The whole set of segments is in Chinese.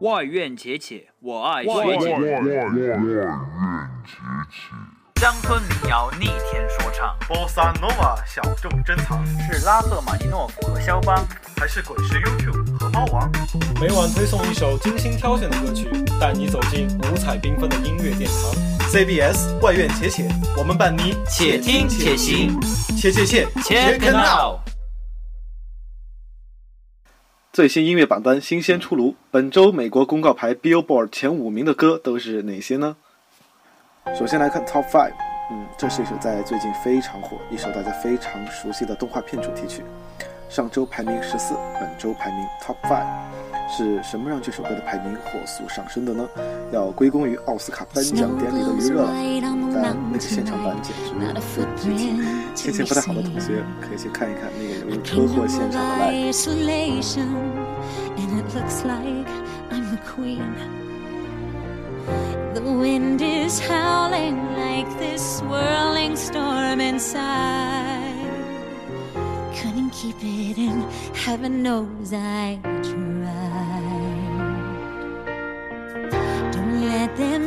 外院且且，我爱学外姐。乡村民谣逆天说唱，波萨诺瓦小众珍藏，是拉赫玛尼诺夫和肖邦，还是滚石 YouTube 和猫王？每晚推送一首精心挑选的歌曲，带你走进五彩缤纷的音乐殿堂。CBS 外院且且，我们伴你且听且行，切切切 Check it out！最新音乐榜单新鲜出炉，本周美国公告牌 Billboard 前五名的歌都是哪些呢？首先来看 Top Five，嗯，这是一首在最近非常火，一首大家非常熟悉的动画片主题曲。上周排名十四，本周排名 Top Five，是什么让这首歌的排名火速上升的呢？要归功于奥斯卡颁奖典礼的余热了，但那个现场版简直不值听。心情不太好的同学可以去看一看那个由车祸现场的 live。 isolation, and it looks like I'm the queen. The wind is howling like this swirling storm inside. Couldn't keep it in, heaven knows I tried. Don't let them in, don't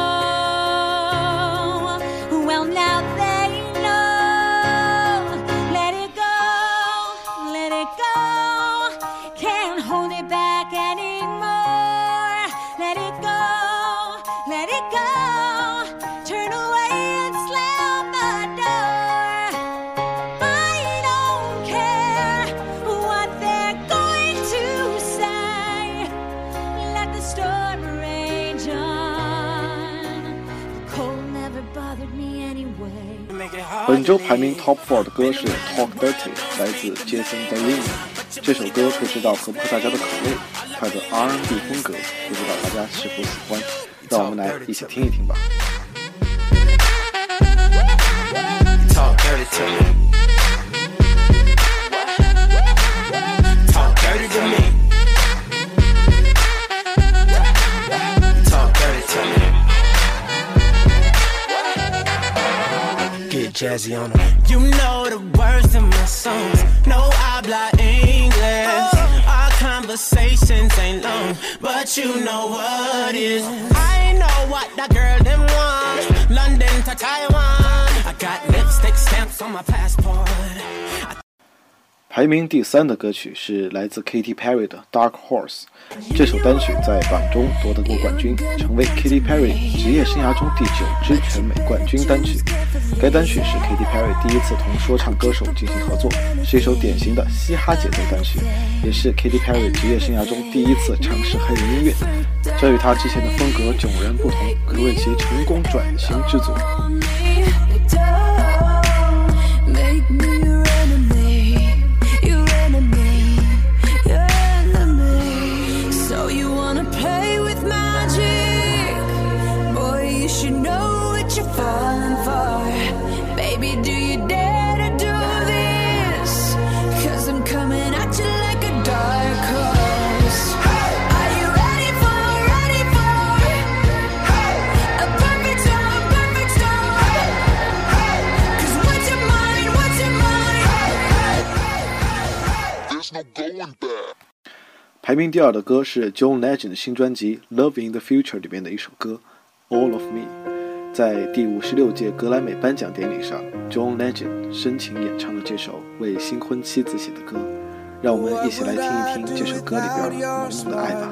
本周排名 Top Four 的歌是 Talk Dirty，来自 Jason Derulo。这首歌不知道合不合大家的口味，它的 R&B 风格，不知道大家是否喜欢。让我们来一起听一听吧。Jazzy on 'em. You know the words in my songs. No I habla English. Oh. Our conversations ain't long, but you know what is. I know what that girl them want. London to Taiwan. I got lipstick stamps on my passport. 排名第三的歌曲是来自 Katy Perry 的《Dark Horse》。这首单曲在榜中夺得过冠军，成为 Katy Perry 职业生涯中第九支全美冠军单曲。该单曲是 Katy Perry 第一次同说唱歌手进行合作，是一首典型的嘻哈节奏单曲，也是 Katy Perry 职业生涯中第一次尝试黑人音乐。这与她之前的风格迥然不同，可谓其成功转型之作。排名第二的歌是 John Legend 的新专辑《Love in the Future》里面的一首歌《All of Me》。在第五十六届格莱美颁奖典礼上，John Legend 深情演唱了这首为新婚妻子写的歌。让我们一起来听一听这首歌里边浓浓的爱吧。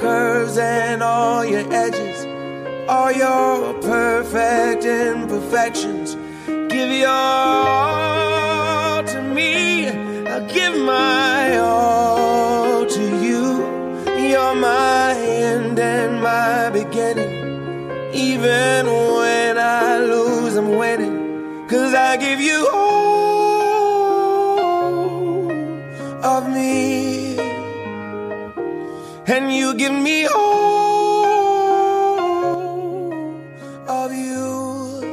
Curves and all your edges. all your perfect imperfections. Give your all to me. I'll give my all to you. You're my end and my beginning. Even when I lose, I'm winning. Cause I give you all And you give me all of you.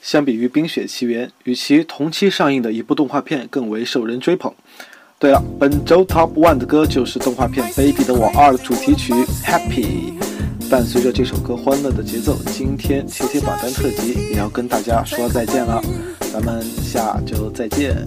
相比于《冰雪奇缘》，与其同期上映的一部动画片更为受人追捧。对了，本周 Top One 的歌就是动画片《Baby 的我二》的主题曲《Happy》。伴随着这首歌欢乐的节奏，今天切切榜单特辑也要跟大家说再见了，咱们下周再见。